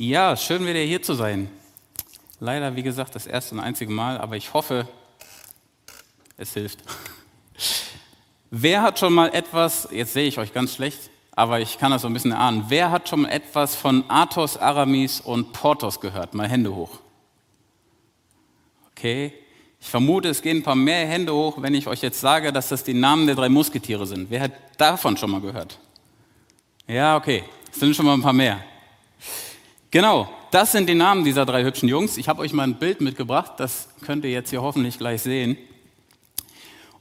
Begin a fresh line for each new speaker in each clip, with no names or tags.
Ja, schön wieder hier zu sein. Leider, wie gesagt, das erste und einzige Mal, aber ich hoffe, es hilft. Wer hat schon mal etwas, jetzt sehe ich euch ganz schlecht, aber ich kann das so ein bisschen ahnen. Wer hat schon mal etwas von Athos, Aramis und Porthos gehört? Mal Hände hoch. Okay. Ich vermute, es gehen ein paar mehr Hände hoch, wenn ich euch jetzt sage, dass das die Namen der drei Musketiere sind. Wer hat davon schon mal gehört? Ja, okay. Es sind schon mal ein paar mehr. Genau, das sind die Namen dieser drei hübschen Jungs. Ich habe euch mal ein Bild mitgebracht, das könnt ihr jetzt hier hoffentlich gleich sehen.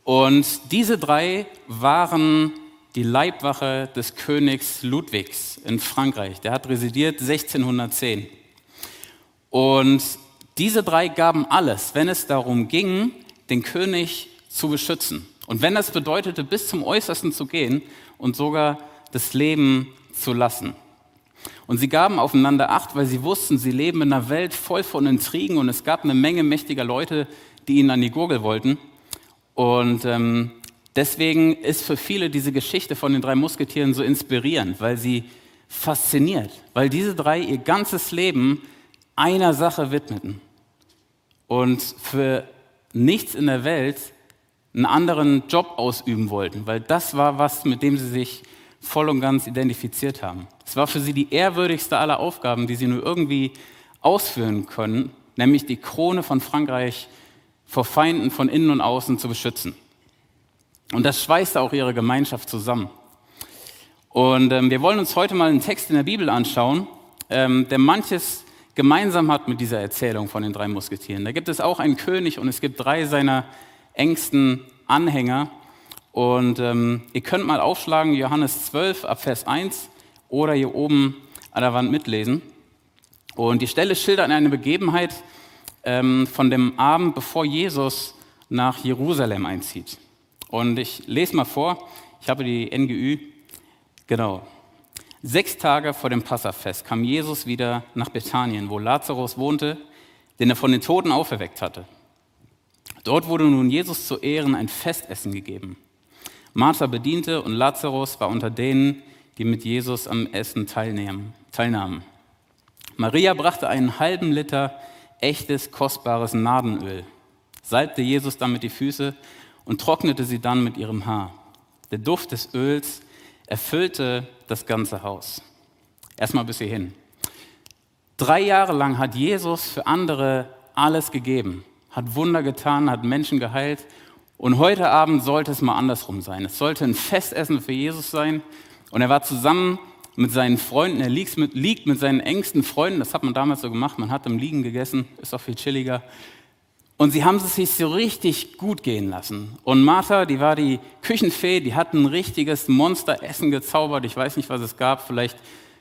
Und diese drei waren die Leibwache des Königs Ludwigs in Frankreich. Der hat residiert 1610. Und diese drei gaben alles, wenn es darum ging, den König zu beschützen. Und wenn das bedeutete, bis zum Äußersten zu gehen und sogar das Leben zu lassen. Und sie gaben aufeinander Acht, weil sie wussten, sie leben in einer Welt voll von Intrigen und es gab eine Menge mächtiger Leute, die ihnen an die Gurgel wollten. Und ähm, deswegen ist für viele diese Geschichte von den drei Musketieren so inspirierend, weil sie fasziniert, weil diese drei ihr ganzes Leben einer Sache widmeten und für nichts in der Welt einen anderen Job ausüben wollten, weil das war was, mit dem sie sich voll und ganz identifiziert haben. Es war für sie die ehrwürdigste aller Aufgaben, die sie nur irgendwie ausführen können, nämlich die Krone von Frankreich vor Feinden von innen und außen zu beschützen. Und das schweißte auch ihre Gemeinschaft zusammen. Und ähm, wir wollen uns heute mal einen Text in der Bibel anschauen, ähm, der manches gemeinsam hat mit dieser Erzählung von den drei Musketieren. Da gibt es auch einen König und es gibt drei seiner engsten Anhänger. Und ähm, ihr könnt mal aufschlagen, Johannes 12 ab Vers 1 oder hier oben an der Wand mitlesen. Und die Stelle schildert eine Begebenheit ähm, von dem Abend, bevor Jesus nach Jerusalem einzieht. Und ich lese mal vor, ich habe die NGÜ, genau. Sechs Tage vor dem Passafest kam Jesus wieder nach Bethanien, wo Lazarus wohnte, den er von den Toten auferweckt hatte. Dort wurde nun Jesus zu Ehren ein Festessen gegeben. Martha bediente und Lazarus war unter denen, die mit Jesus am Essen teilnahmen. Maria brachte einen halben Liter echtes, kostbares Nadenöl, salbte Jesus damit die Füße und trocknete sie dann mit ihrem Haar. Der Duft des Öls erfüllte das ganze Haus. Erstmal bis hierhin. Drei Jahre lang hat Jesus für andere alles gegeben, hat Wunder getan, hat Menschen geheilt. Und heute Abend sollte es mal andersrum sein. Es sollte ein Festessen für Jesus sein. Und er war zusammen mit seinen Freunden, er liegt mit, liegt mit seinen engsten Freunden, das hat man damals so gemacht, man hat im Liegen gegessen, ist auch viel chilliger. Und sie haben es sich so richtig gut gehen lassen. Und Martha, die war die Küchenfee, die hat ein richtiges Monsteressen gezaubert. Ich weiß nicht, was es gab. Vielleicht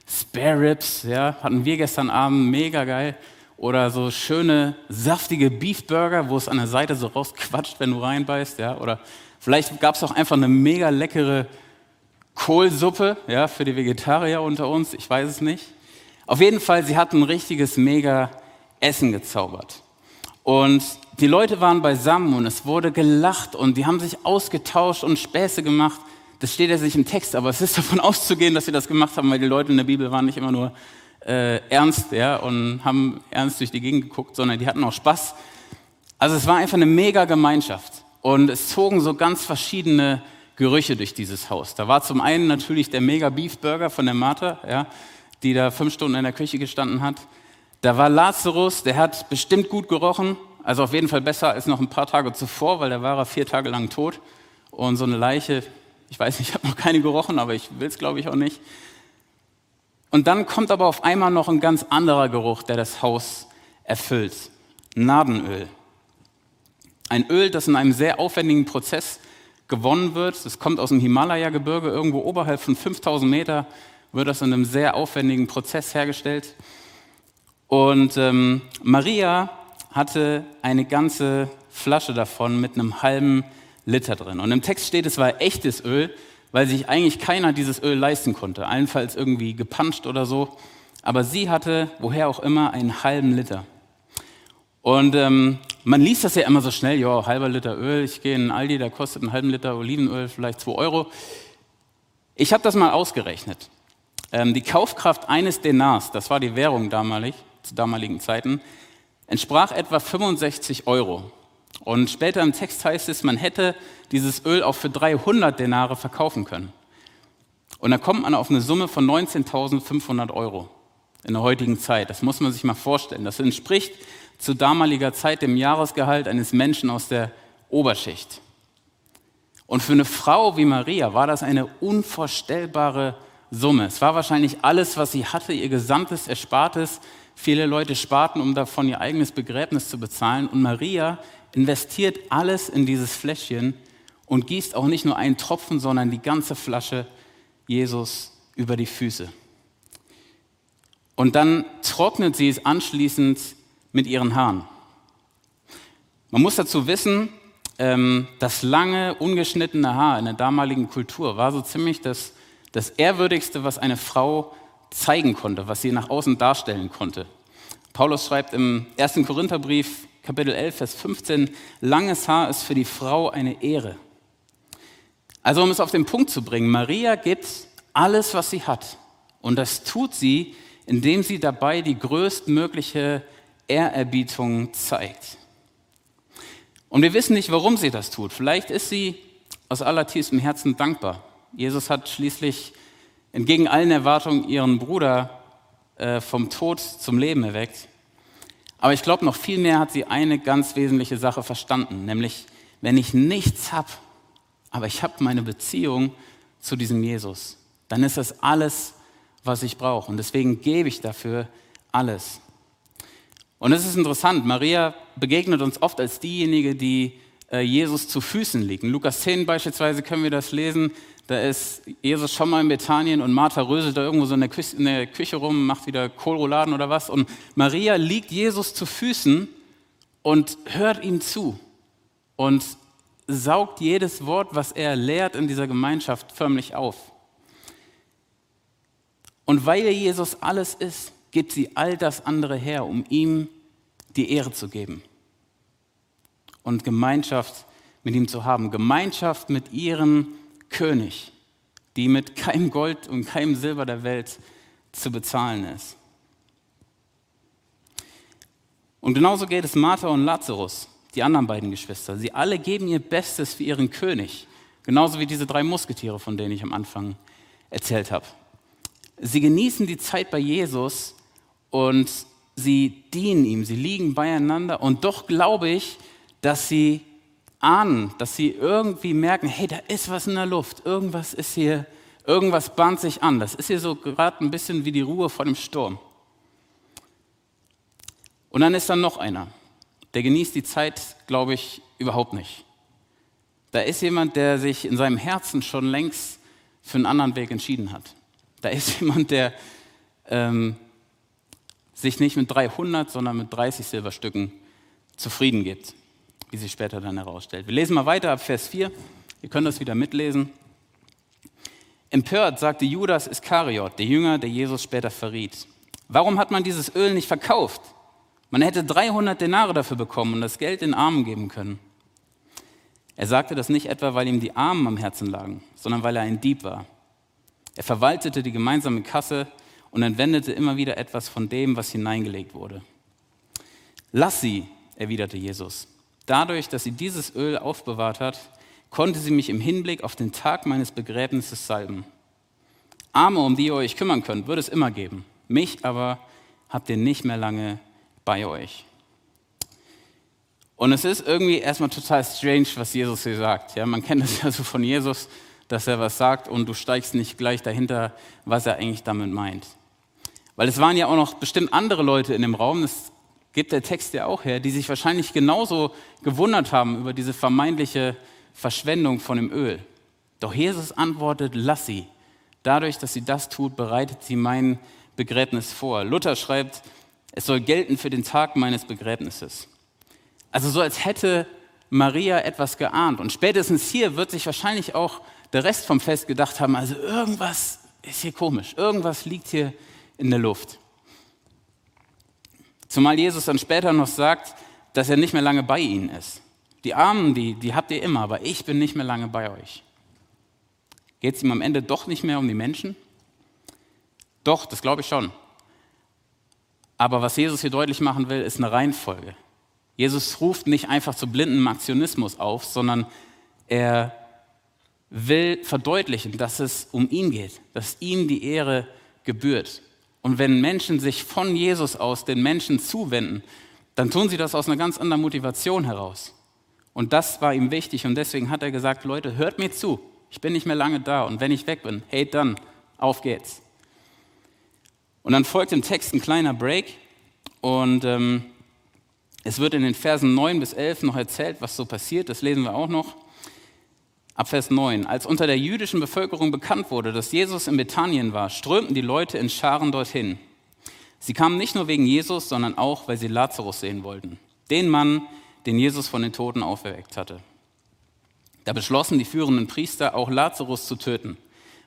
Spare Ribs, ja, hatten wir gestern Abend, mega geil. Oder so schöne, saftige Beefburger, wo es an der Seite so rausquatscht, wenn du reinbeißt, ja. Oder vielleicht gab es auch einfach eine mega leckere Kohlsuppe, ja, für die Vegetarier unter uns. Ich weiß es nicht. Auf jeden Fall, sie hatten ein richtiges mega Essen gezaubert. Und die Leute waren beisammen und es wurde gelacht und die haben sich ausgetauscht und Späße gemacht. Das steht ja nicht im Text, aber es ist davon auszugehen, dass sie das gemacht haben, weil die Leute in der Bibel waren nicht immer nur äh, ernst ja, und haben ernst durch die Gegend geguckt, sondern die hatten auch Spaß. Also es war einfach eine mega Gemeinschaft und es zogen so ganz verschiedene Gerüche durch dieses Haus. Da war zum einen natürlich der Mega Beef Burger von der Martha, ja, die da fünf Stunden in der Küche gestanden hat. Da war Lazarus, der hat bestimmt gut gerochen, also auf jeden Fall besser als noch ein paar Tage zuvor, weil der war er vier Tage lang tot. Und so eine Leiche, ich weiß nicht, ich habe noch keine gerochen, aber ich will es glaube ich auch nicht. Und dann kommt aber auf einmal noch ein ganz anderer Geruch, der das Haus erfüllt. Nadenöl. Ein Öl, das in einem sehr aufwendigen Prozess gewonnen wird. Das kommt aus dem Himalaya-Gebirge, irgendwo oberhalb von 5000 Meter wird das in einem sehr aufwendigen Prozess hergestellt. Und ähm, Maria hatte eine ganze Flasche davon mit einem halben Liter drin. Und im Text steht, es war echtes Öl, weil sich eigentlich keiner dieses Öl leisten konnte. Allenfalls irgendwie gepanscht oder so. Aber sie hatte, woher auch immer, einen halben Liter. Und ähm, man liest das ja immer so schnell, ja, halber Liter Öl, ich gehe in Aldi, da kostet einen halben Liter Olivenöl vielleicht 2 Euro. Ich habe das mal ausgerechnet. Ähm, die Kaufkraft eines Denars, das war die Währung damalig, zu damaligen Zeiten, entsprach etwa 65 Euro. Und später im Text heißt es, man hätte dieses Öl auch für 300 Denare verkaufen können. Und da kommt man auf eine Summe von 19.500 Euro in der heutigen Zeit. Das muss man sich mal vorstellen. Das entspricht zu damaliger Zeit dem Jahresgehalt eines Menschen aus der Oberschicht. Und für eine Frau wie Maria war das eine unvorstellbare Summe. Es war wahrscheinlich alles, was sie hatte, ihr gesamtes Erspartes. Viele Leute sparten, um davon ihr eigenes Begräbnis zu bezahlen. Und Maria investiert alles in dieses Fläschchen und gießt auch nicht nur einen Tropfen, sondern die ganze Flasche Jesus über die Füße. Und dann trocknet sie es anschließend mit ihren Haaren. Man muss dazu wissen, ähm, das lange, ungeschnittene Haar in der damaligen Kultur war so ziemlich das, das Ehrwürdigste, was eine Frau zeigen konnte, was sie nach außen darstellen konnte. Paulus schreibt im 1. Korintherbrief, Kapitel 11, Vers 15, langes Haar ist für die Frau eine Ehre. Also um es auf den Punkt zu bringen, Maria gibt alles, was sie hat. Und das tut sie, indem sie dabei die größtmögliche Ehrerbietung zeigt. Und wir wissen nicht, warum sie das tut. Vielleicht ist sie aus allertiefstem Herzen dankbar. Jesus hat schließlich entgegen allen Erwartungen ihren Bruder äh, vom Tod zum Leben erweckt. Aber ich glaube, noch viel mehr hat sie eine ganz wesentliche Sache verstanden, nämlich, wenn ich nichts habe, aber ich habe meine Beziehung zu diesem Jesus, dann ist das alles, was ich brauche. Und deswegen gebe ich dafür alles. Und es ist interessant, Maria begegnet uns oft als diejenige, die äh, Jesus zu Füßen liegt. In Lukas 10 beispielsweise können wir das lesen. Da ist Jesus schon mal in Bethanien und Martha röselt da irgendwo so in der, Küche, in der Küche rum, macht wieder Kohlrouladen oder was. Und Maria liegt Jesus zu Füßen und hört ihm zu und saugt jedes Wort, was er lehrt in dieser Gemeinschaft, förmlich auf. Und weil Jesus alles ist, gibt sie all das andere her, um ihm die Ehre zu geben und Gemeinschaft mit ihm zu haben. Gemeinschaft mit ihrem König, die mit keinem Gold und keinem Silber der Welt zu bezahlen ist. Und genauso geht es Martha und Lazarus, die anderen beiden Geschwister. Sie alle geben ihr Bestes für ihren König, genauso wie diese drei Musketiere, von denen ich am Anfang erzählt habe. Sie genießen die Zeit bei Jesus und sie dienen ihm, sie liegen beieinander und doch glaube ich, dass sie ahnen, dass sie irgendwie merken, hey, da ist was in der Luft, irgendwas ist hier, irgendwas bahnt sich an. Das ist hier so gerade ein bisschen wie die Ruhe vor dem Sturm. Und dann ist da noch einer, der genießt die Zeit, glaube ich, überhaupt nicht. Da ist jemand, der sich in seinem Herzen schon längst für einen anderen Weg entschieden hat. Da ist jemand, der ähm, sich nicht mit 300, sondern mit 30 Silberstücken zufrieden gibt, wie sich später dann herausstellt. Wir lesen mal weiter ab Vers 4. Ihr könnt das wieder mitlesen. Empört sagte Judas Iskariot, der Jünger, der Jesus später verriet. Warum hat man dieses Öl nicht verkauft? Man hätte 300 Denare dafür bekommen und das Geld den Armen geben können. Er sagte das nicht etwa, weil ihm die Armen am Herzen lagen, sondern weil er ein Dieb war. Er verwaltete die gemeinsame Kasse und entwendete immer wieder etwas von dem, was hineingelegt wurde. Lass sie, erwiderte Jesus. Dadurch, dass sie dieses Öl aufbewahrt hat, konnte sie mich im Hinblick auf den Tag meines Begräbnisses salben. Arme, um die ihr euch kümmern könnt, wird es immer geben. Mich aber habt ihr nicht mehr lange bei euch. Und es ist irgendwie erstmal total strange, was Jesus hier sagt. Ja, man kennt es ja so von Jesus, dass er was sagt und du steigst nicht gleich dahinter, was er eigentlich damit meint. Weil es waren ja auch noch bestimmt andere Leute in dem Raum, das gibt der Text ja auch her, die sich wahrscheinlich genauso gewundert haben über diese vermeintliche Verschwendung von dem Öl. Doch Jesus antwortet, lass sie. Dadurch, dass sie das tut, bereitet sie mein Begräbnis vor. Luther schreibt, es soll gelten für den Tag meines Begräbnisses. Also so als hätte Maria etwas geahnt. Und spätestens hier wird sich wahrscheinlich auch der Rest vom Fest gedacht haben, also irgendwas ist hier komisch, irgendwas liegt hier in der Luft. Zumal Jesus dann später noch sagt, dass er nicht mehr lange bei ihnen ist. Die Armen, die, die habt ihr immer, aber ich bin nicht mehr lange bei euch. Geht es ihm am Ende doch nicht mehr um die Menschen? Doch, das glaube ich schon. Aber was Jesus hier deutlich machen will, ist eine Reihenfolge. Jesus ruft nicht einfach zu blindem Aktionismus auf, sondern er will verdeutlichen, dass es um ihn geht, dass ihm die Ehre gebührt. Und wenn Menschen sich von Jesus aus den Menschen zuwenden, dann tun sie das aus einer ganz anderen Motivation heraus. Und das war ihm wichtig und deswegen hat er gesagt, Leute, hört mir zu, ich bin nicht mehr lange da und wenn ich weg bin, hey dann, auf geht's. Und dann folgt im Text ein kleiner Break und ähm, es wird in den Versen 9 bis 11 noch erzählt, was so passiert, das lesen wir auch noch. Ab Vers 9. Als unter der jüdischen Bevölkerung bekannt wurde, dass Jesus in Bethanien war, strömten die Leute in Scharen dorthin. Sie kamen nicht nur wegen Jesus, sondern auch, weil sie Lazarus sehen wollten, den Mann, den Jesus von den Toten auferweckt hatte. Da beschlossen die führenden Priester auch Lazarus zu töten,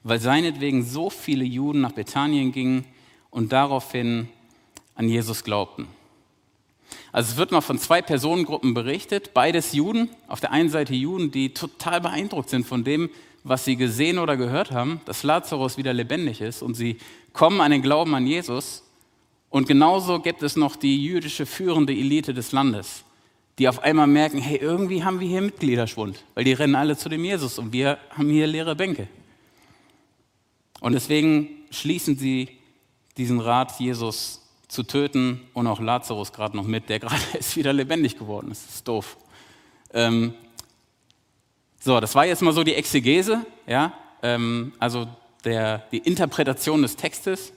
weil seinetwegen so viele Juden nach Bethanien gingen und daraufhin an Jesus glaubten. Also es wird mal von zwei Personengruppen berichtet, beides Juden. Auf der einen Seite Juden, die total beeindruckt sind von dem, was sie gesehen oder gehört haben, dass Lazarus wieder lebendig ist und sie kommen an den Glauben an Jesus. Und genauso gibt es noch die jüdische führende Elite des Landes, die auf einmal merken, hey, irgendwie haben wir hier Mitgliederschwund, weil die rennen alle zu dem Jesus und wir haben hier leere Bänke. Und deswegen schließen sie diesen Rat, Jesus zu töten und auch Lazarus gerade noch mit, der gerade ist wieder lebendig geworden. Das ist doof. Ähm, so, das war jetzt mal so die Exegese, ja, ähm, also der, die Interpretation des Textes.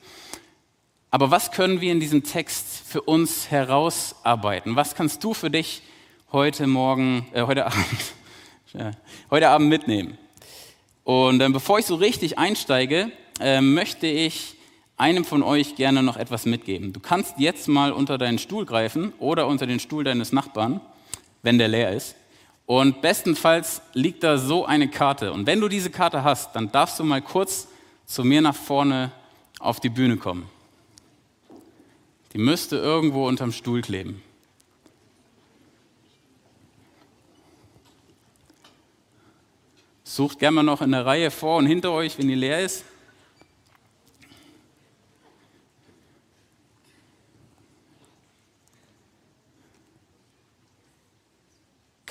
Aber was können wir in diesem Text für uns herausarbeiten? Was kannst du für dich heute Morgen, äh, heute Abend, heute Abend mitnehmen? Und äh, bevor ich so richtig einsteige, äh, möchte ich einem von euch gerne noch etwas mitgeben. Du kannst jetzt mal unter deinen Stuhl greifen oder unter den Stuhl deines Nachbarn, wenn der leer ist. Und bestenfalls liegt da so eine Karte. Und wenn du diese Karte hast, dann darfst du mal kurz zu mir nach vorne auf die Bühne kommen. Die müsste irgendwo unterm Stuhl kleben. Sucht gerne mal noch in der Reihe vor und hinter euch, wenn die leer ist.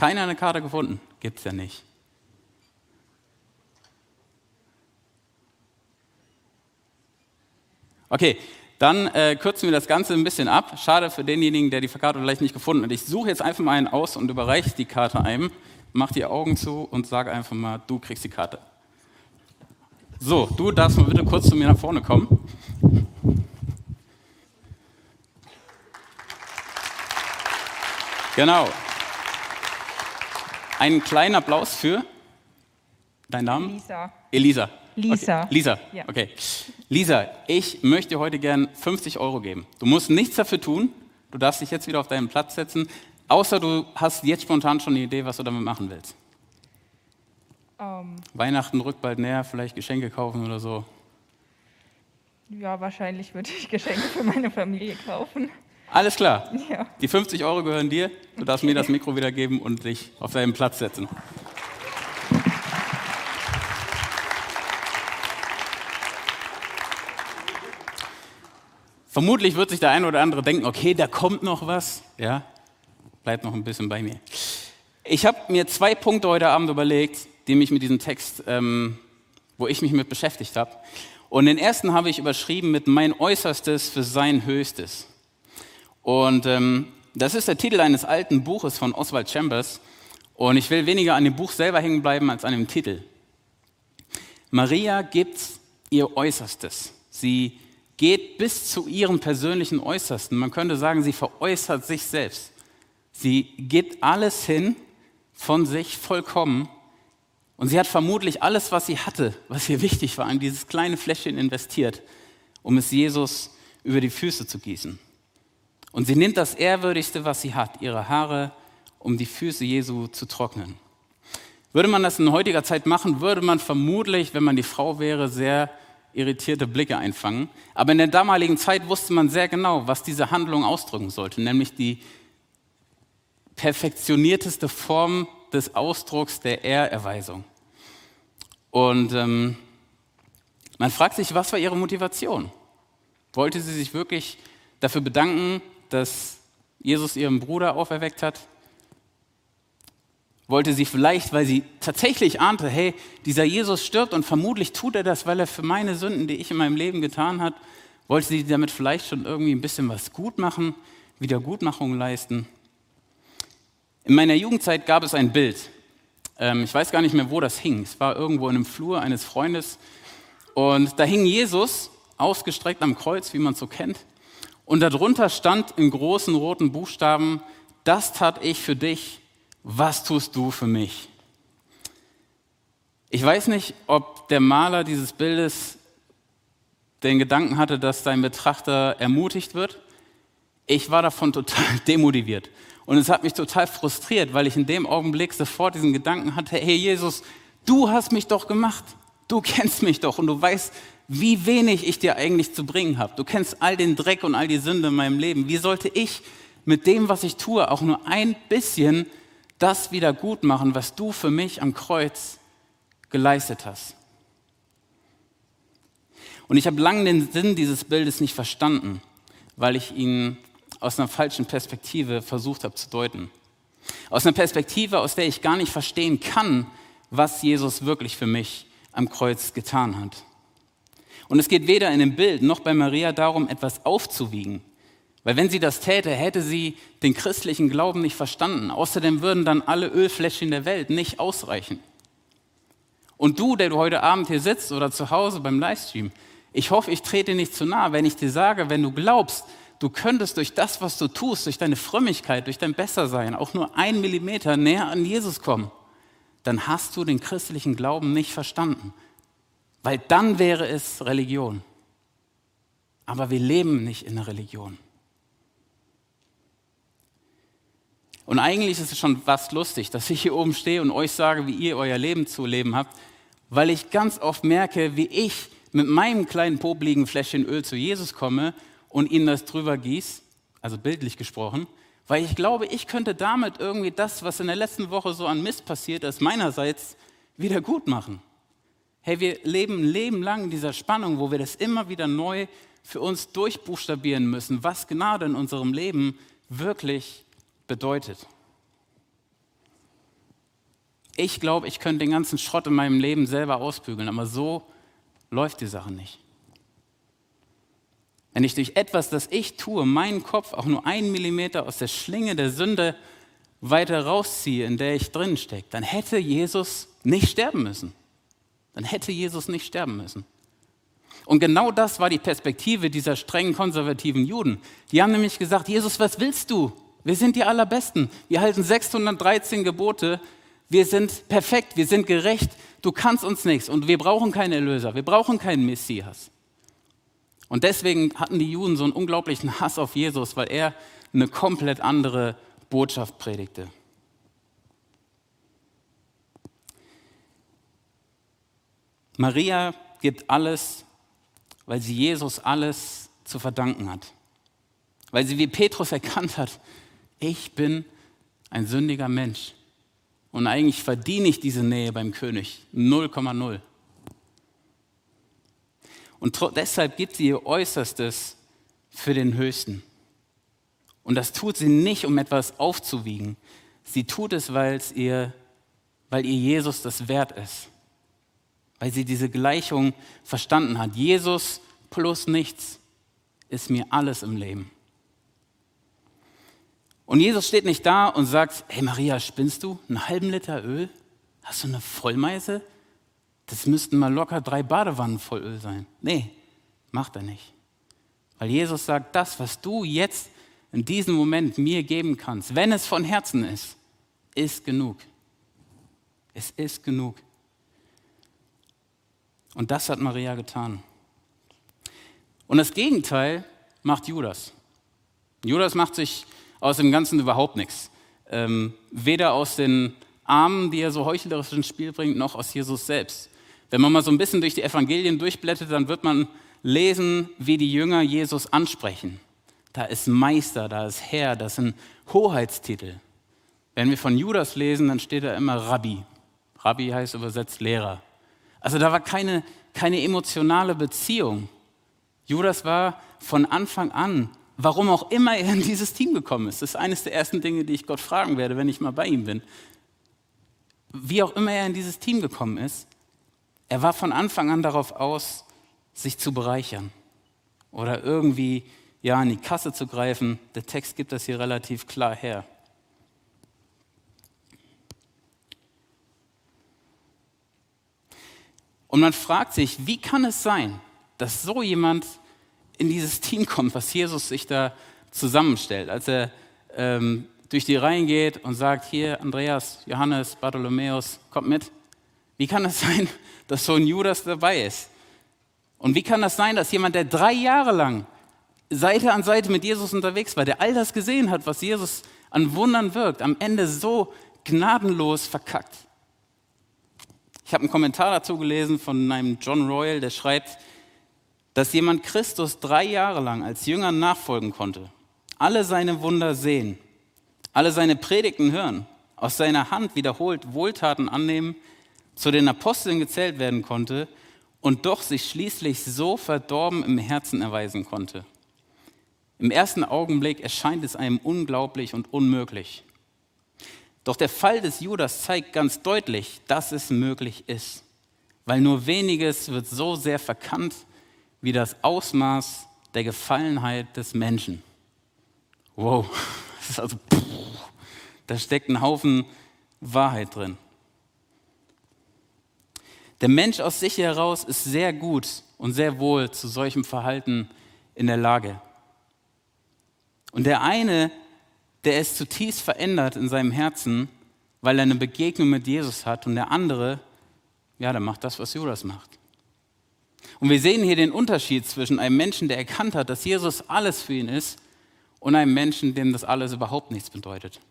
Keiner eine Karte gefunden? Gibt es ja nicht. Okay, dann äh, kürzen wir das Ganze ein bisschen ab. Schade für denjenigen, der die Karte vielleicht nicht gefunden hat. Ich suche jetzt einfach mal einen aus und überreiche die Karte einem, mach die Augen zu und sage einfach mal, du kriegst die Karte. So, du darfst mal bitte kurz zu mir nach vorne kommen. Genau. Einen kleinen Applaus für deinen Namen?
Lisa.
Elisa.
Lisa.
Okay. Lisa,
Ja.
okay. Lisa, ich möchte dir heute gern 50 Euro geben. Du musst nichts dafür tun. Du darfst dich jetzt wieder auf deinen Platz setzen, außer du hast jetzt spontan schon eine Idee, was du damit machen willst.
Ähm,
Weihnachten rückt bald näher, vielleicht Geschenke kaufen oder so.
ja, wahrscheinlich würde ich Geschenke für meine Familie kaufen.
Alles klar.
Ja.
Die 50 Euro gehören dir. Du darfst mir das Mikro wieder geben und dich auf deinen Platz setzen. Vermutlich wird sich der eine oder andere denken, okay, da kommt noch was. Ja, bleibt noch ein bisschen bei mir. Ich habe mir zwei Punkte heute Abend überlegt, die mich mit diesem Text, ähm, wo ich mich mit beschäftigt habe. Und den ersten habe ich überschrieben mit mein Äußerstes für sein Höchstes. Und ähm, das ist der Titel eines alten Buches von Oswald Chambers. Und ich will weniger an dem Buch selber hängen bleiben als an dem Titel. Maria gibt ihr Äußerstes. Sie geht bis zu ihrem persönlichen Äußersten. Man könnte sagen, sie veräußert sich selbst. Sie gibt alles hin von sich vollkommen. Und sie hat vermutlich alles, was sie hatte, was ihr wichtig war, in dieses kleine Fläschchen investiert, um es Jesus über die Füße zu gießen. Und sie nimmt das Ehrwürdigste, was sie hat, ihre Haare, um die Füße Jesu zu trocknen. Würde man das in heutiger Zeit machen, würde man vermutlich, wenn man die Frau wäre, sehr irritierte Blicke einfangen. Aber in der damaligen Zeit wusste man sehr genau, was diese Handlung ausdrücken sollte, nämlich die perfektionierteste Form des Ausdrucks der Ehrerweisung. Und ähm, man fragt sich, was war ihre Motivation? Wollte sie sich wirklich dafür bedanken, dass Jesus ihren Bruder auferweckt hat? Wollte sie vielleicht, weil sie tatsächlich ahnte, hey, dieser Jesus stirbt und vermutlich tut er das, weil er für meine Sünden, die ich in meinem Leben getan habe, wollte sie damit vielleicht schon irgendwie ein bisschen was gut machen, Wiedergutmachung leisten? In meiner Jugendzeit gab es ein Bild. Ähm, ich weiß gar nicht mehr, wo das hing. Es war irgendwo in einem Flur eines Freundes. Und da hing Jesus ausgestreckt am Kreuz, wie man es so kennt. Und darunter stand in großen roten Buchstaben, das tat ich für dich, was tust du für mich? Ich weiß nicht, ob der Maler dieses Bildes den Gedanken hatte, dass sein Betrachter ermutigt wird. Ich war davon total demotiviert. Und es hat mich total frustriert, weil ich in dem Augenblick sofort diesen Gedanken hatte, hey Jesus, du hast mich doch gemacht. Du kennst mich doch und du weißt, wie wenig ich dir eigentlich zu bringen habe. Du kennst all den Dreck und all die Sünde in meinem Leben. Wie sollte ich mit dem, was ich tue, auch nur ein bisschen das wieder gut machen, was du für mich am Kreuz geleistet hast? Und ich habe lange den Sinn dieses Bildes nicht verstanden, weil ich ihn aus einer falschen Perspektive versucht habe zu deuten. Aus einer Perspektive, aus der ich gar nicht verstehen kann, was Jesus wirklich für mich am Kreuz getan hat. Und es geht weder in dem Bild noch bei Maria darum, etwas aufzuwiegen. Weil wenn sie das täte, hätte sie den christlichen Glauben nicht verstanden. Außerdem würden dann alle Ölfläschchen der Welt nicht ausreichen. Und du, der du heute Abend hier sitzt oder zu Hause beim Livestream, ich hoffe, ich trete nicht zu nahe, wenn ich dir sage, wenn du glaubst, du könntest durch das, was du tust, durch deine Frömmigkeit, durch dein Bessersein, auch nur ein Millimeter näher an Jesus kommen, dann hast du den christlichen Glauben nicht verstanden. Weil dann wäre es Religion. Aber wir leben nicht in der Religion. Und eigentlich ist es schon fast lustig, dass ich hier oben stehe und euch sage, wie ihr euer Leben zu leben habt, weil ich ganz oft merke, wie ich mit meinem kleinen popligen Fläschchen Öl zu Jesus komme und ihnen das drüber gieße, also bildlich gesprochen, weil ich glaube, ich könnte damit irgendwie das, was in der letzten Woche so an Mist passiert ist, meinerseits wieder gut machen. Hey, wir leben ein Leben lang in dieser Spannung, wo wir das immer wieder neu für uns durchbuchstabieren müssen, was Gnade in unserem Leben wirklich bedeutet. Ich glaube, ich könnte den ganzen Schrott in meinem Leben selber ausbügeln, aber so läuft die Sache nicht. Wenn ich durch etwas, das ich tue, meinen Kopf auch nur einen Millimeter aus der Schlinge der Sünde weiter rausziehe, in der ich drin stecke, dann hätte Jesus nicht sterben müssen. Dann hätte Jesus nicht sterben müssen. Und genau das war die Perspektive dieser strengen konservativen Juden. Die haben nämlich gesagt, Jesus, was willst du? Wir sind die Allerbesten. Wir halten 613 Gebote. Wir sind perfekt. Wir sind gerecht. Du kannst uns nichts. Und wir brauchen keinen Erlöser. Wir brauchen keinen Messias. Und deswegen hatten die Juden so einen unglaublichen Hass auf Jesus, weil er eine komplett andere Botschaft predigte. Maria gibt alles, weil sie Jesus alles zu verdanken hat. Weil sie wie Petrus erkannt hat, ich bin ein sündiger Mensch. Und eigentlich verdiene ich diese Nähe beim König 0,0. Und deshalb gibt sie ihr Äußerstes für den Höchsten. Und das tut sie nicht, um etwas aufzuwiegen. Sie tut es, weil ihr, weil ihr Jesus das wert ist weil sie diese Gleichung verstanden hat. Jesus plus nichts ist mir alles im Leben. Und Jesus steht nicht da und sagt, hey Maria, spinnst du? Einen halben Liter Öl? Hast du eine Vollmeise? Das müssten mal locker drei Badewannen voll Öl sein. Nee, macht er nicht. Weil Jesus sagt, das, was du jetzt in diesem Moment mir geben kannst, wenn es von Herzen ist, ist genug. Es ist genug. Und das hat Maria getan. Und das Gegenteil macht Judas. Judas macht sich aus dem Ganzen überhaupt nichts. Ähm, weder aus den Armen, die er so heuchlerisch ins Spiel bringt, noch aus Jesus selbst. Wenn man mal so ein bisschen durch die Evangelien durchblättert, dann wird man lesen, wie die Jünger Jesus ansprechen. Da ist Meister, da ist Herr, das sind Hoheitstitel. Wenn wir von Judas lesen, dann steht da immer Rabbi. Rabbi heißt übersetzt Lehrer. Also da war keine, keine emotionale Beziehung. Judas war von Anfang an, warum auch immer er in dieses Team gekommen ist. Das ist eines der ersten Dinge, die ich Gott fragen werde, wenn ich mal bei ihm bin. Wie auch immer er in dieses Team gekommen ist, er war von Anfang an darauf aus, sich zu bereichern oder irgendwie ja, in die Kasse zu greifen. Der Text gibt das hier relativ klar her. Und man fragt sich, wie kann es sein, dass so jemand in dieses Team kommt, was Jesus sich da zusammenstellt, als er ähm, durch die Reihen geht und sagt, hier Andreas, Johannes, Bartholomäus, kommt mit. Wie kann es sein, dass so ein Judas dabei ist? Und wie kann das sein, dass jemand, der drei Jahre lang Seite an Seite mit Jesus unterwegs war, der all das gesehen hat, was Jesus an Wundern wirkt, am Ende so gnadenlos verkackt? Ich habe einen Kommentar dazu gelesen von einem John Royal, der schreibt, dass jemand Christus drei Jahre lang als Jünger nachfolgen konnte, alle seine Wunder sehen, alle seine Predigten hören, aus seiner Hand wiederholt Wohltaten annehmen, zu den Aposteln gezählt werden konnte und doch sich schließlich so verdorben im Herzen erweisen konnte. Im ersten Augenblick erscheint es einem unglaublich und unmöglich. Doch der Fall des Judas zeigt ganz deutlich, dass es möglich ist, weil nur weniges wird so sehr verkannt wie das Ausmaß der Gefallenheit des Menschen. Wow, das ist also, pff, da steckt ein Haufen Wahrheit drin. Der Mensch aus sich heraus ist sehr gut und sehr wohl zu solchem Verhalten in der Lage. Und der eine der ist zutiefst verändert in seinem Herzen, weil er eine Begegnung mit Jesus hat und der andere, ja, der macht das, was Judas macht. Und wir sehen hier den Unterschied zwischen einem Menschen, der erkannt hat, dass Jesus alles für ihn ist, und einem Menschen, dem das alles überhaupt nichts bedeutet.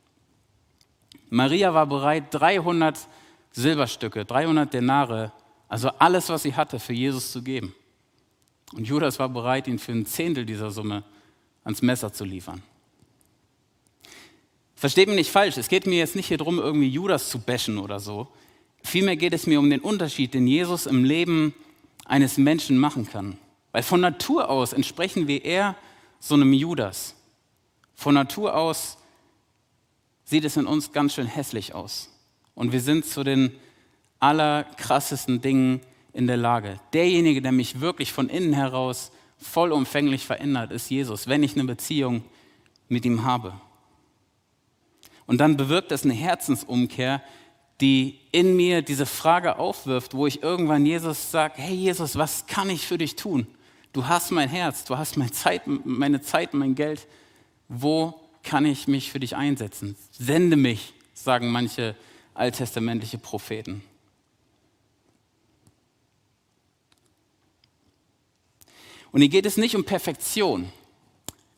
Maria war bereit, 300 Silberstücke, 300 Denare, also alles, was sie hatte, für Jesus zu geben. Und Judas war bereit, ihn für ein Zehntel dieser Summe ans Messer zu liefern. Versteht mich nicht falsch, es geht mir jetzt nicht hier darum, irgendwie Judas zu bashen oder so. Vielmehr geht es mir um den Unterschied, den Jesus im Leben eines Menschen machen kann. Weil von Natur aus entsprechen wir eher so einem Judas. Von Natur aus sieht es in uns ganz schön hässlich aus. Und wir sind zu den allerkrassesten Dingen in der Lage. Derjenige, der mich wirklich von innen heraus vollumfänglich verändert, ist Jesus, wenn ich eine Beziehung mit ihm habe. Und dann bewirkt das eine Herzensumkehr, die in mir diese Frage aufwirft, wo ich irgendwann Jesus sage, hey Jesus, was kann ich für dich tun? Du hast mein Herz, du hast meine Zeit, meine Zeit, mein Geld. Wo kann ich mich für dich einsetzen? Sende mich, sagen manche alttestamentliche Propheten. Und hier geht es nicht um Perfektion.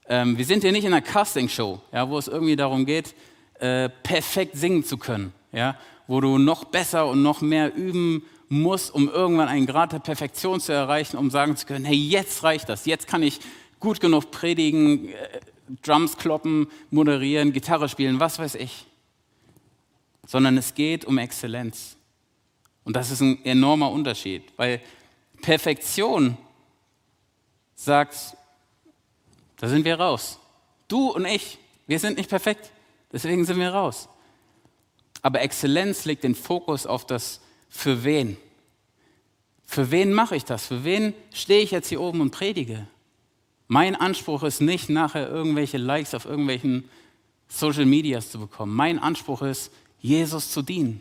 Ähm, wir sind hier nicht in einer Castingshow, ja, wo es irgendwie darum geht, äh, perfekt singen zu können, ja? wo du noch besser und noch mehr üben musst, um irgendwann einen Grad der Perfektion zu erreichen, um sagen zu können, hey, jetzt reicht das, jetzt kann ich gut genug predigen, äh, Drums kloppen, moderieren, Gitarre spielen, was weiß ich. Sondern es geht um Exzellenz. Und das ist ein enormer Unterschied, weil Perfektion sagt, da sind wir raus. Du und ich, wir sind nicht perfekt. Deswegen sind wir raus. Aber Exzellenz legt den Fokus auf das Für wen. Für wen mache ich das? Für wen stehe ich jetzt hier oben und predige? Mein Anspruch ist nicht, nachher irgendwelche Likes auf irgendwelchen Social Medias zu bekommen. Mein Anspruch ist, Jesus zu dienen.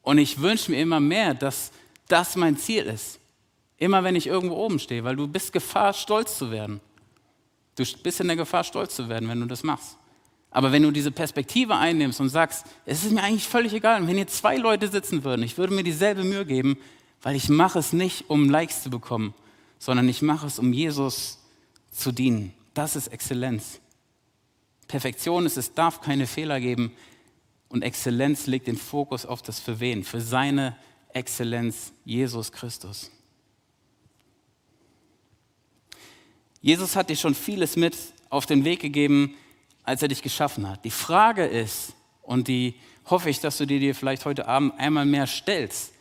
Und ich wünsche mir immer mehr, dass das mein Ziel ist. Immer wenn ich irgendwo oben stehe, weil du bist Gefahr, stolz zu werden. Du bist in der Gefahr, stolz zu werden, wenn du das machst. Aber wenn du diese Perspektive einnimmst und sagst, es ist mir eigentlich völlig egal, wenn hier zwei Leute sitzen würden, ich würde mir dieselbe Mühe geben, weil ich mache es nicht, um Likes zu bekommen, sondern ich mache es, um Jesus zu dienen. Das ist Exzellenz. Perfektion ist, es darf keine Fehler geben und Exzellenz legt den Fokus auf das Für wen, für seine Exzellenz, Jesus Christus. Jesus hat dir schon vieles mit auf den Weg gegeben, als er dich geschaffen hat. Die Frage ist, und die hoffe ich, dass du dir, dir vielleicht heute Abend einmal mehr stellst,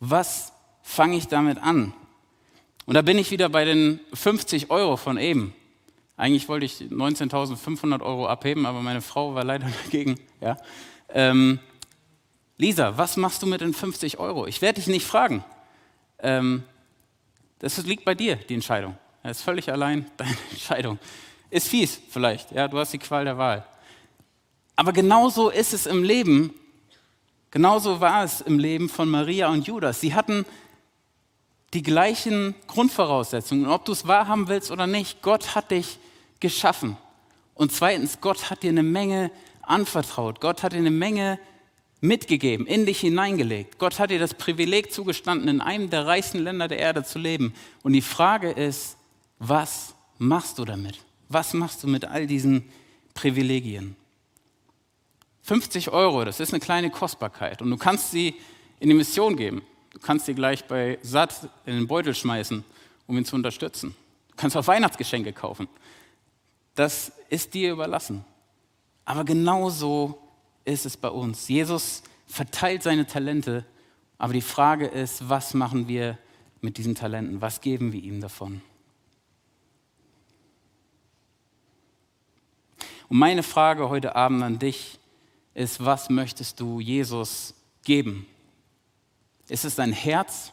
was fange ich damit an? Und da bin ich wieder bei den 50 Euro von eben. Eigentlich wollte ich 19.500 Euro abheben, aber meine Frau war leider dagegen. Ja. Ähm, Lisa, was machst du mit den 50 Euro? Ich werde dich nicht fragen. Ähm, das liegt bei dir, die Entscheidung. Er ist völlig allein deine Entscheidung. Ist fies vielleicht, ja, du hast die Qual der Wahl. Aber genauso ist es im Leben, genauso war es im Leben von Maria und Judas. Sie hatten die gleichen Grundvoraussetzungen. Und ob du es wahrhaben willst oder nicht, Gott hat dich geschaffen. Und zweitens, Gott hat dir eine Menge anvertraut. Gott hat dir eine Menge mitgegeben, in dich hineingelegt. Gott hat dir das Privileg zugestanden, in einem der reichsten Länder der Erde zu leben. Und die Frage ist, was machst du damit? Was machst du mit all diesen Privilegien? 50 Euro, das ist eine kleine Kostbarkeit. Und du kannst sie in die Mission geben. Du kannst sie gleich bei Satt in den Beutel schmeißen, um ihn zu unterstützen. Du kannst auch Weihnachtsgeschenke kaufen. Das ist dir überlassen. Aber genauso ist es bei uns. Jesus verteilt seine Talente, aber die Frage ist, was machen wir mit diesen Talenten? Was geben wir ihm davon? Und meine Frage heute Abend an dich ist, was möchtest du Jesus geben? Ist es dein Herz,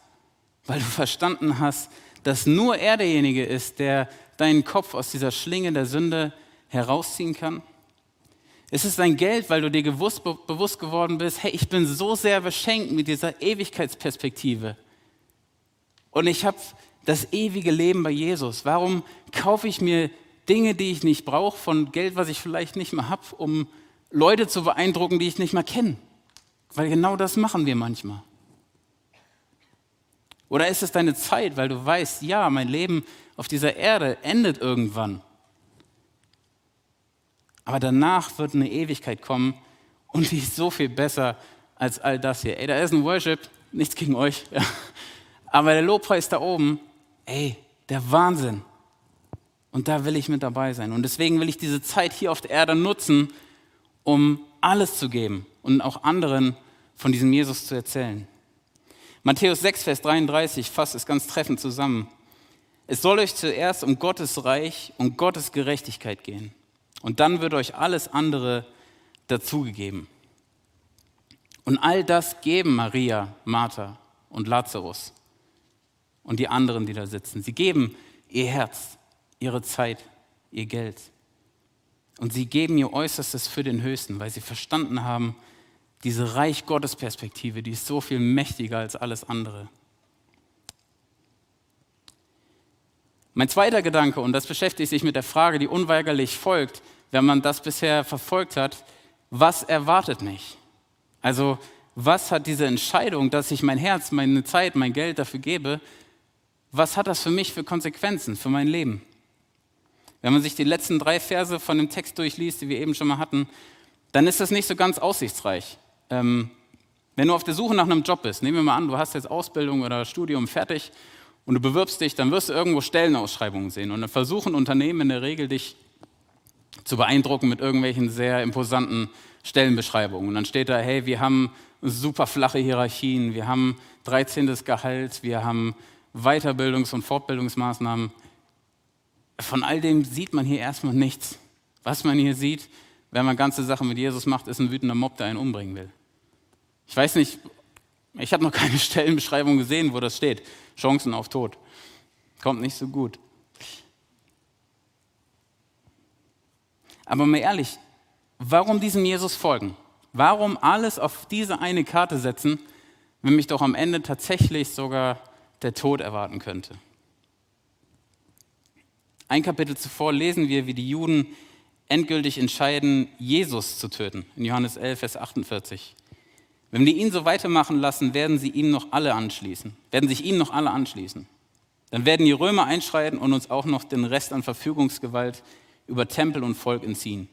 weil du verstanden hast, dass nur er derjenige ist, der deinen Kopf aus dieser Schlinge der Sünde herausziehen kann? Ist es dein Geld, weil du dir gewusst, bewusst geworden bist, hey, ich bin so sehr beschenkt mit dieser Ewigkeitsperspektive. Und ich habe das ewige Leben bei Jesus. Warum kaufe ich mir Dinge, die ich nicht brauche, von Geld, was ich vielleicht nicht mehr habe, um Leute zu beeindrucken, die ich nicht mehr kenne? Weil genau das machen wir manchmal. Oder ist es deine Zeit, weil du weißt, ja, mein Leben auf dieser Erde endet irgendwann. Aber danach wird eine Ewigkeit kommen und die ist so viel besser als all das hier. Ey, da ist ein Worship, nichts gegen euch. Aber der Lobpreis da oben, ey, der Wahnsinn. Und da will ich mit dabei sein. Und deswegen will ich diese Zeit hier auf der Erde nutzen, um alles zu geben und auch anderen von diesem Jesus zu erzählen. Matthäus 6, Vers 33 fasst es ganz treffend zusammen. Es soll euch zuerst um Gottes Reich und Gottes Gerechtigkeit gehen. Und dann wird euch alles andere dazugegeben. Und all das geben Maria, Martha und Lazarus und die anderen, die da sitzen. Sie geben ihr Herz, ihre Zeit, ihr Geld. Und sie geben ihr Äußerstes für den Höchsten, weil sie verstanden haben, diese Reich Gottes Perspektive, die ist so viel mächtiger als alles andere. Mein zweiter Gedanke, und das beschäftigt sich mit der Frage, die unweigerlich folgt, wenn man das bisher verfolgt hat, was erwartet mich? Also was hat diese Entscheidung, dass ich mein Herz, meine Zeit, mein Geld dafür gebe, was hat das für mich für Konsequenzen, für mein Leben? Wenn man sich die letzten drei Verse von dem Text durchliest, die wir eben schon mal hatten, dann ist das nicht so ganz aussichtsreich. Ähm, wenn du auf der Suche nach einem Job bist, nehmen wir mal an, du hast jetzt Ausbildung oder Studium fertig und du bewirbst dich, dann wirst du irgendwo Stellenausschreibungen sehen. Und dann versuchen Unternehmen in der Regel, dich zu beeindrucken mit irgendwelchen sehr imposanten Stellenbeschreibungen. Und dann steht da, hey, wir haben super flache Hierarchien, wir haben 13. Gehalt, wir haben Weiterbildungs- und Fortbildungsmaßnahmen. Von all dem sieht man hier erstmal nichts. Was man hier sieht, wenn man ganze Sachen mit Jesus macht, ist ein wütender Mob, der einen umbringen will. Ich weiß nicht, ich habe noch keine Stellenbeschreibung gesehen, wo das steht. Chancen auf Tod. Kommt nicht so gut. Aber mal ehrlich, warum diesem Jesus folgen? Warum alles auf diese eine Karte setzen, wenn mich doch am Ende tatsächlich sogar der Tod erwarten könnte? Ein Kapitel zuvor lesen wir, wie die Juden endgültig entscheiden, Jesus zu töten. In Johannes 11, Vers 48. Wenn wir ihn so weitermachen lassen, werden sie ihm noch alle anschließen, werden sich ihm noch alle anschließen. Dann werden die Römer einschreiten und uns auch noch den Rest an Verfügungsgewalt über Tempel und Volk entziehen.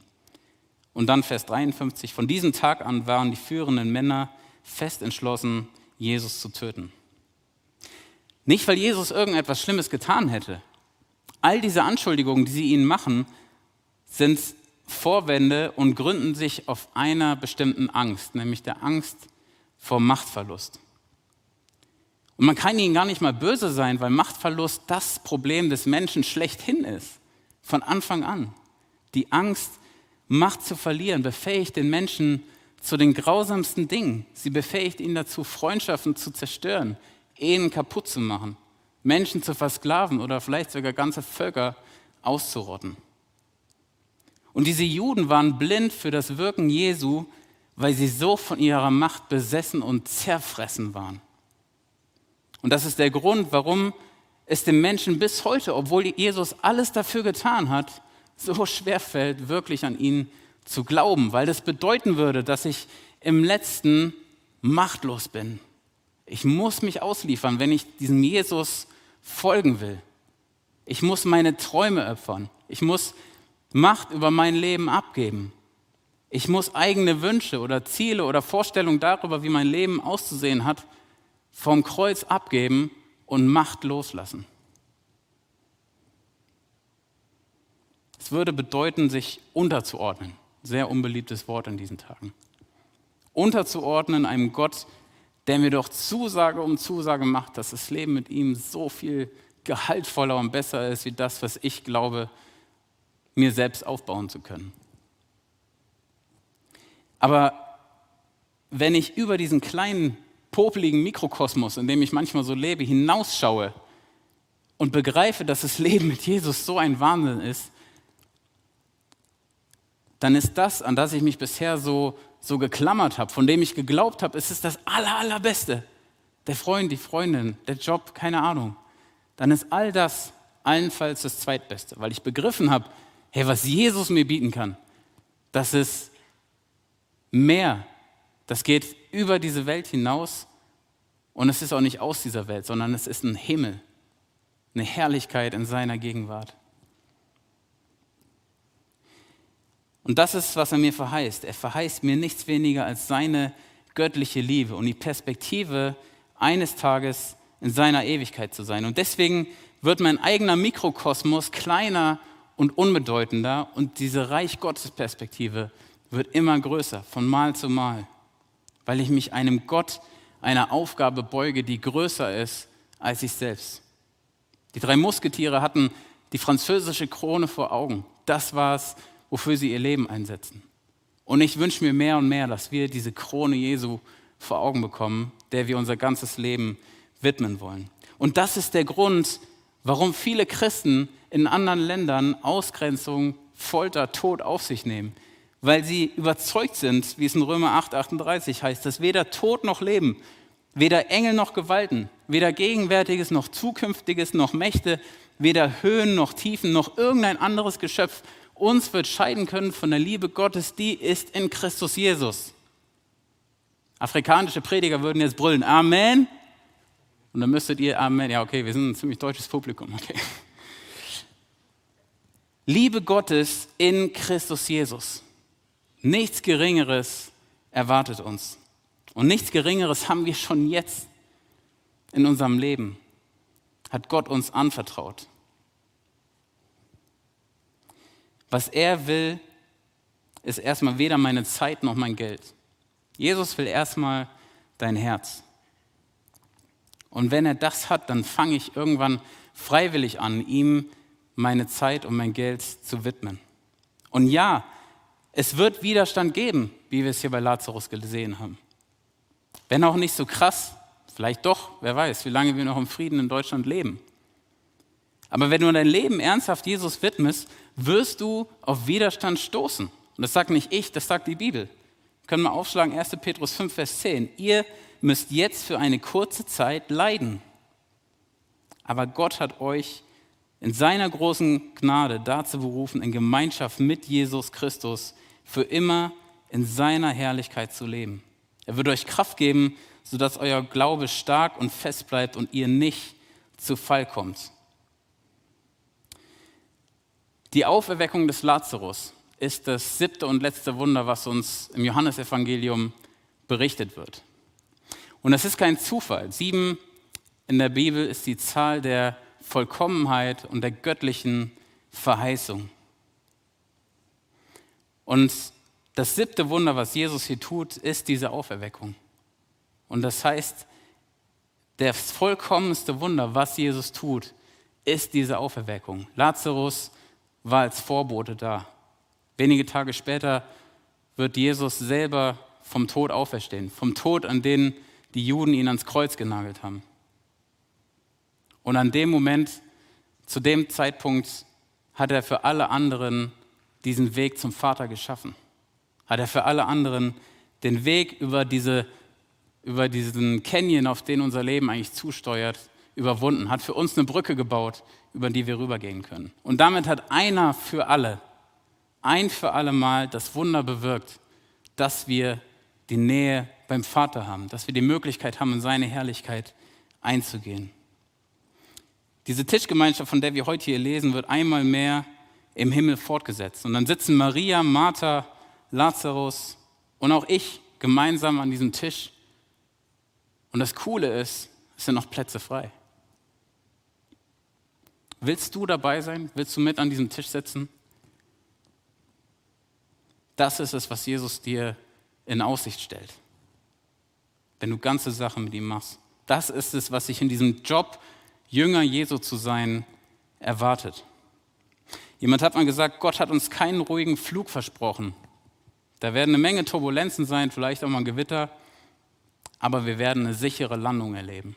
Und dann Vers 53, von diesem Tag an waren die führenden Männer fest entschlossen, Jesus zu töten. Nicht, weil Jesus irgendetwas Schlimmes getan hätte. All diese Anschuldigungen, die sie ihnen machen, sind Vorwände und gründen sich auf einer bestimmten Angst, nämlich der Angst vor Machtverlust. Und man kann ihnen gar nicht mal böse sein, weil Machtverlust das Problem des Menschen schlechthin ist. Von Anfang an. Die Angst, Macht zu verlieren, befähigt den Menschen zu den grausamsten Dingen. Sie befähigt ihn dazu, Freundschaften zu zerstören, Ehen kaputt zu machen, Menschen zu versklaven oder vielleicht sogar ganze Völker auszurotten. Und diese Juden waren blind für das Wirken Jesu, weil sie so von ihrer Macht besessen und zerfressen waren. Und das ist der Grund, warum es dem Menschen bis heute, obwohl Jesus alles dafür getan hat, so schwer fällt, wirklich an ihn zu glauben, weil das bedeuten würde, dass ich im letzten machtlos bin. Ich muss mich ausliefern, wenn ich diesem Jesus folgen will. Ich muss meine Träume opfern. Ich muss Macht über mein Leben abgeben. Ich muss eigene Wünsche oder Ziele oder Vorstellungen darüber, wie mein Leben auszusehen hat, vom Kreuz abgeben und Macht loslassen. Es würde bedeuten, sich unterzuordnen. Sehr unbeliebtes Wort in diesen Tagen. Unterzuordnen einem Gott, der mir doch Zusage um Zusage macht, dass das Leben mit ihm so viel gehaltvoller und besser ist, wie das, was ich glaube, mir selbst aufbauen zu können. Aber wenn ich über diesen kleinen, popeligen Mikrokosmos, in dem ich manchmal so lebe, hinausschaue und begreife, dass das Leben mit Jesus so ein Wahnsinn ist, dann ist das, an das ich mich bisher so, so geklammert habe, von dem ich geglaubt habe, es ist das aller, allerbeste. Der Freund, die Freundin, der Job, keine Ahnung. Dann ist all das allenfalls das Zweitbeste, weil ich begriffen habe, hey, was Jesus mir bieten kann, das ist mehr. Das geht über diese Welt hinaus und es ist auch nicht aus dieser Welt, sondern es ist ein Himmel, eine Herrlichkeit in seiner Gegenwart. Und das ist, was er mir verheißt. Er verheißt mir nichts weniger als seine göttliche Liebe und die Perspektive, eines Tages in seiner Ewigkeit zu sein. Und deswegen wird mein eigener Mikrokosmos kleiner und unbedeutender und diese Reich Gottes Perspektive wird immer größer, von Mal zu Mal, weil ich mich einem Gott, einer Aufgabe beuge, die größer ist als ich selbst. Die drei Musketiere hatten die französische Krone vor Augen. Das war es, wofür sie ihr Leben einsetzen. Und ich wünsche mir mehr und mehr, dass wir diese Krone Jesu vor Augen bekommen, der wir unser ganzes Leben widmen wollen. Und das ist der Grund, warum viele Christen in anderen Ländern Ausgrenzung, Folter, Tod auf sich nehmen. Weil sie überzeugt sind, wie es in Römer 8, 38 heißt, dass weder Tod noch Leben, weder Engel noch Gewalten, weder Gegenwärtiges noch Zukünftiges noch Mächte, weder Höhen noch Tiefen noch irgendein anderes Geschöpf uns wird scheiden können von der Liebe Gottes, die ist in Christus Jesus. Afrikanische Prediger würden jetzt brüllen, Amen. Und dann müsstet ihr Amen. Ja, okay, wir sind ein ziemlich deutsches Publikum. Okay. Liebe Gottes in Christus Jesus. Nichts Geringeres erwartet uns. Und nichts Geringeres haben wir schon jetzt in unserem Leben. Hat Gott uns anvertraut. Was er will, ist erstmal weder meine Zeit noch mein Geld. Jesus will erstmal dein Herz. Und wenn er das hat, dann fange ich irgendwann freiwillig an, ihm meine Zeit und mein Geld zu widmen. Und ja, es wird Widerstand geben, wie wir es hier bei Lazarus gesehen haben. Wenn auch nicht so krass, vielleicht doch, wer weiß, wie lange wir noch im Frieden in Deutschland leben. Aber wenn du dein Leben ernsthaft Jesus widmest, wirst du auf Widerstand stoßen. Und das sagt nicht ich, das sagt die Bibel. Wir können wir aufschlagen, 1. Petrus 5, Vers 10. Ihr müsst jetzt für eine kurze Zeit leiden. Aber Gott hat euch in seiner großen Gnade dazu berufen, in Gemeinschaft mit Jesus Christus für immer in seiner Herrlichkeit zu leben. Er wird euch Kraft geben, sodass euer Glaube stark und fest bleibt und ihr nicht zu Fall kommt. Die Auferweckung des Lazarus ist das siebte und letzte Wunder, was uns im Johannesevangelium berichtet wird. Und das ist kein Zufall. Sieben in der Bibel ist die Zahl der Vollkommenheit und der göttlichen Verheißung. Und das siebte Wunder, was Jesus hier tut, ist diese Auferweckung. Und das heißt, das vollkommenste Wunder, was Jesus tut, ist diese Auferweckung. Lazarus war als Vorbote da. Wenige Tage später wird Jesus selber vom Tod auferstehen, vom Tod, an den die Juden ihn ans Kreuz genagelt haben. Und an dem Moment, zu dem Zeitpunkt, hat er für alle anderen diesen Weg zum Vater geschaffen. Hat er für alle anderen den Weg über, diese, über diesen Canyon, auf den unser Leben eigentlich zusteuert, überwunden. Hat für uns eine Brücke gebaut, über die wir rübergehen können. Und damit hat einer für alle, ein für alle Mal das Wunder bewirkt, dass wir die Nähe beim Vater haben, dass wir die Möglichkeit haben, in seine Herrlichkeit einzugehen. Diese Tischgemeinschaft, von der wir heute hier lesen, wird einmal mehr im Himmel fortgesetzt. Und dann sitzen Maria, Martha, Lazarus und auch ich gemeinsam an diesem Tisch. Und das Coole ist, es sind noch Plätze frei. Willst du dabei sein? Willst du mit an diesem Tisch sitzen? Das ist es, was Jesus dir in Aussicht stellt, wenn du ganze Sachen mit ihm machst. Das ist es, was sich in diesem Job, Jünger Jesu zu sein, erwartet. Jemand hat mal gesagt, Gott hat uns keinen ruhigen Flug versprochen. Da werden eine Menge Turbulenzen sein, vielleicht auch mal ein Gewitter, aber wir werden eine sichere Landung erleben.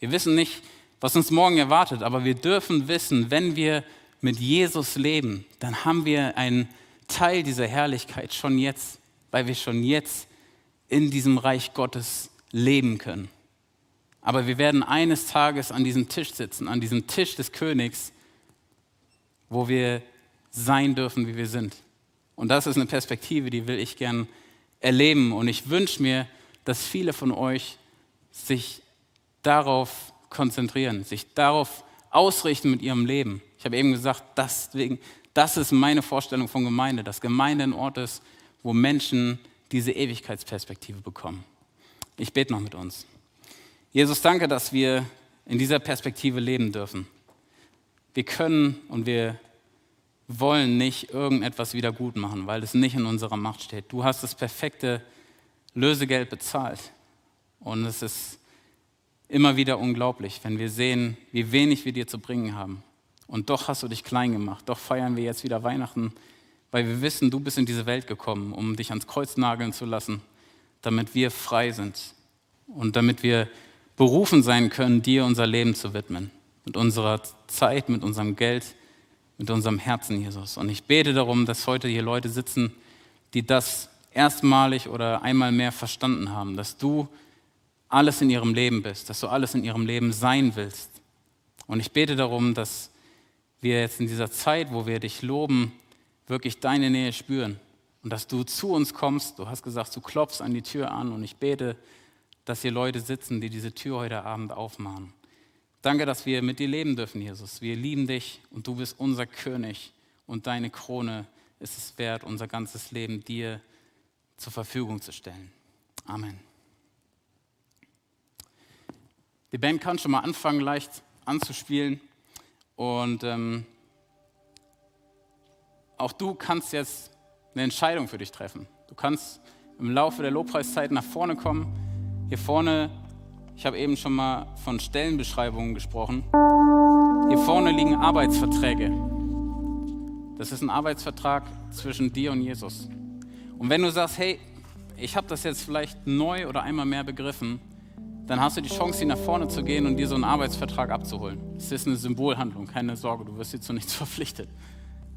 Wir wissen nicht, was uns morgen erwartet, aber wir dürfen wissen, wenn wir mit Jesus leben, dann haben wir einen Teil dieser Herrlichkeit schon jetzt, weil wir schon jetzt in diesem Reich Gottes leben können. Aber wir werden eines Tages an diesem Tisch sitzen, an diesem Tisch des Königs, wo wir sein dürfen, wie wir sind. Und das ist eine Perspektive, die will ich gern erleben. Und ich wünsche mir, dass viele von euch sich darauf konzentrieren, sich darauf ausrichten mit ihrem Leben. Ich habe eben gesagt, deswegen, das ist meine Vorstellung von Gemeinde, dass Gemeinde ein Ort ist, wo Menschen diese Ewigkeitsperspektive bekommen. Ich bete noch mit uns. Jesus, danke, dass wir in dieser Perspektive leben dürfen. Wir können und wir wollen nicht irgendetwas wieder gut machen, weil es nicht in unserer Macht steht. Du hast das perfekte Lösegeld bezahlt. Und es ist immer wieder unglaublich, wenn wir sehen, wie wenig wir dir zu bringen haben. Und doch hast du dich klein gemacht. Doch feiern wir jetzt wieder Weihnachten, weil wir wissen, du bist in diese Welt gekommen, um dich ans Kreuz nageln zu lassen, damit wir frei sind und damit wir berufen sein können, dir unser Leben zu widmen. Mit unserer Zeit, mit unserem Geld, mit unserem Herzen, Jesus. Und ich bete darum, dass heute hier Leute sitzen, die das erstmalig oder einmal mehr verstanden haben, dass du alles in ihrem Leben bist, dass du alles in ihrem Leben sein willst. Und ich bete darum, dass wir jetzt in dieser Zeit, wo wir dich loben, wirklich deine Nähe spüren und dass du zu uns kommst. Du hast gesagt, du klopfst an die Tür an und ich bete, dass hier Leute sitzen, die diese Tür heute Abend aufmachen. Danke, dass wir mit dir leben dürfen, Jesus. Wir lieben dich und du bist unser König und deine Krone ist es wert, unser ganzes Leben dir zur Verfügung zu stellen. Amen. Die Band kann schon mal anfangen, leicht anzuspielen. Und ähm, auch du kannst jetzt eine Entscheidung für dich treffen. Du kannst im Laufe der Lobpreiszeit nach vorne kommen. Hier vorne, ich habe eben schon mal von Stellenbeschreibungen gesprochen. Hier vorne liegen Arbeitsverträge. Das ist ein Arbeitsvertrag zwischen dir und Jesus. Und wenn du sagst, hey, ich habe das jetzt vielleicht neu oder einmal mehr begriffen, dann hast du die Chance, hier nach vorne zu gehen und dir so einen Arbeitsvertrag abzuholen. Es ist eine Symbolhandlung, keine Sorge, du wirst hier zu nichts verpflichtet.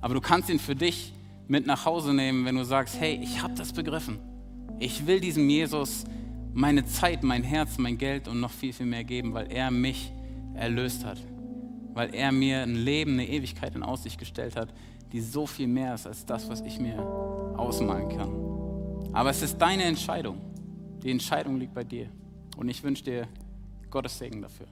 Aber du kannst ihn für dich mit nach Hause nehmen, wenn du sagst, hey, ich habe das begriffen. Ich will diesem Jesus meine Zeit, mein Herz, mein Geld und noch viel, viel mehr geben, weil er mich erlöst hat. Weil er mir ein Leben, eine Ewigkeit in Aussicht gestellt hat, die so viel mehr ist als das, was ich mir ausmalen kann. Aber es ist deine Entscheidung. Die Entscheidung liegt bei dir. Und ich wünsche dir Gottes Segen dafür.